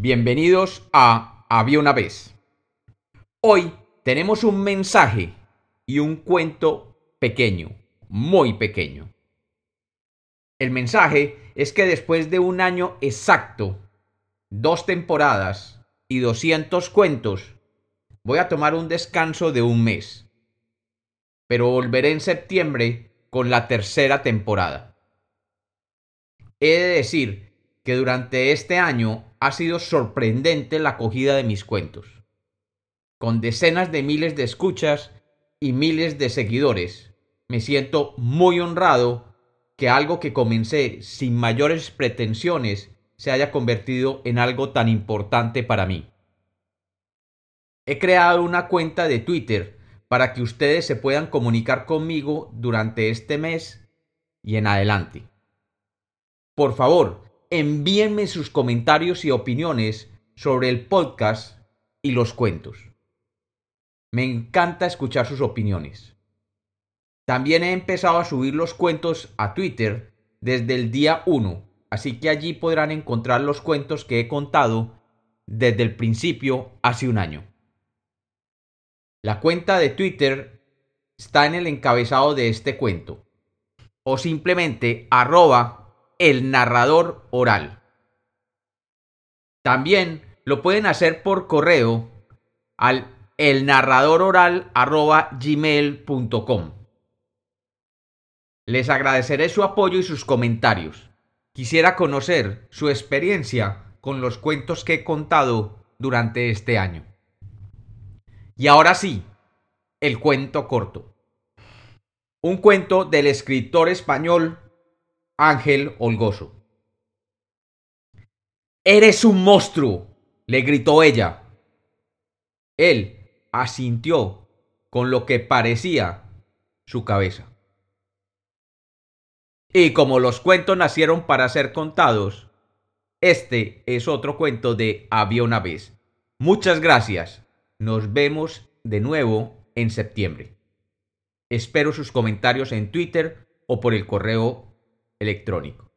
Bienvenidos a Había una vez. Hoy tenemos un mensaje y un cuento pequeño, muy pequeño. El mensaje es que después de un año exacto, dos temporadas y 200 cuentos, voy a tomar un descanso de un mes. Pero volveré en septiembre con la tercera temporada. He de decir que durante este año ha sido sorprendente la acogida de mis cuentos. Con decenas de miles de escuchas y miles de seguidores, me siento muy honrado que algo que comencé sin mayores pretensiones se haya convertido en algo tan importante para mí. He creado una cuenta de Twitter para que ustedes se puedan comunicar conmigo durante este mes y en adelante. Por favor, envíenme sus comentarios y opiniones sobre el podcast y los cuentos. Me encanta escuchar sus opiniones. También he empezado a subir los cuentos a Twitter desde el día 1, así que allí podrán encontrar los cuentos que he contado desde el principio hace un año. La cuenta de Twitter está en el encabezado de este cuento, o simplemente arroba el narrador oral. También lo pueden hacer por correo al elnarradororal.gmail.com. Les agradeceré su apoyo y sus comentarios. Quisiera conocer su experiencia con los cuentos que he contado durante este año. Y ahora sí, el cuento corto. Un cuento del escritor español Ángel Holgoso. Eres un monstruo, le gritó ella. Él asintió con lo que parecía su cabeza. Y como los cuentos nacieron para ser contados, este es otro cuento de Había una vez. Muchas gracias. Nos vemos de nuevo en septiembre. Espero sus comentarios en Twitter o por el correo electrónico.